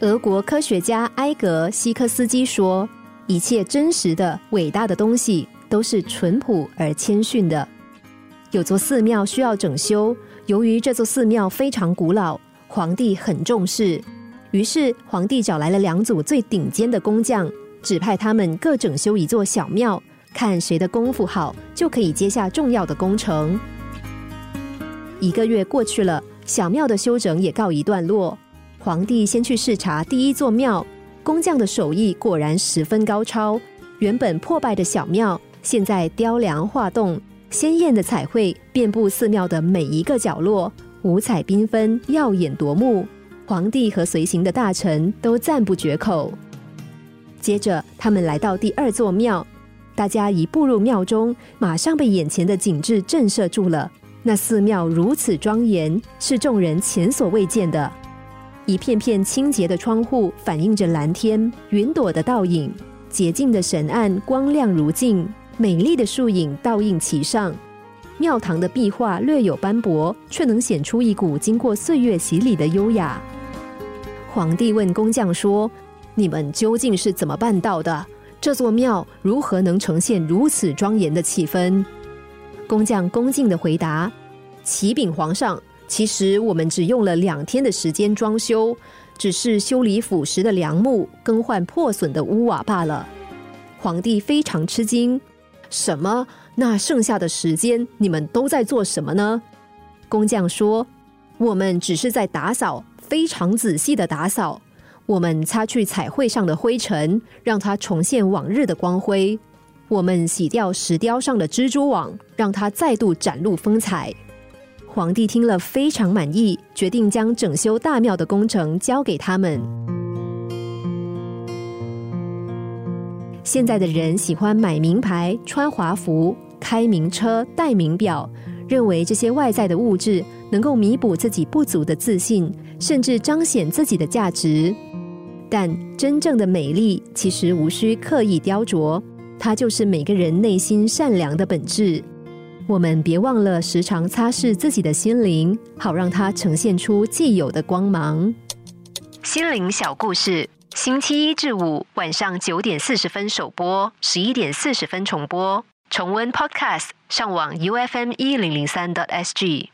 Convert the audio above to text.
俄国科学家埃格西科斯基说：“一切真实的、伟大的东西都是淳朴而谦逊的。”有座寺庙需要整修，由于这座寺庙非常古老，皇帝很重视，于是皇帝找来了两组最顶尖的工匠，指派他们各整修一座小庙，看谁的功夫好，就可以接下重要的工程。一个月过去了，小庙的修整也告一段落。皇帝先去视察第一座庙，工匠的手艺果然十分高超。原本破败的小庙，现在雕梁画栋。鲜艳的彩绘遍布寺庙的每一个角落，五彩缤纷，耀眼夺目。皇帝和随行的大臣都赞不绝口。接着，他们来到第二座庙，大家一步入庙中，马上被眼前的景致震慑住了。那寺庙如此庄严，是众人前所未见的。一片片清洁的窗户反映着蓝天、云朵的倒影，洁净的神案光亮如镜。美丽的树影倒映其上，庙堂的壁画略有斑驳，却能显出一股经过岁月洗礼的优雅。皇帝问工匠说：“你们究竟是怎么办到的？这座庙如何能呈现如此庄严的气氛？”工匠恭敬的回答：“启禀皇上，其实我们只用了两天的时间装修，只是修理腐蚀的梁木，更换破损的屋瓦罢了。”皇帝非常吃惊。什么？那剩下的时间你们都在做什么呢？工匠说：“我们只是在打扫，非常仔细的打扫。我们擦去彩绘上的灰尘，让它重现往日的光辉；我们洗掉石雕上的蜘蛛网，让它再度展露风采。”皇帝听了非常满意，决定将整修大庙的工程交给他们。现在的人喜欢买名牌、穿华服、开名车、戴名表，认为这些外在的物质能够弥补自己不足的自信，甚至彰显自己的价值。但真正的美丽其实无需刻意雕琢，它就是每个人内心善良的本质。我们别忘了时常擦拭自己的心灵，好让它呈现出既有的光芒。心灵小故事。星期一至五晚上九点四十分首播，十一点四十分重播。重温 Podcast，上网 U F M 一零零三 t S G。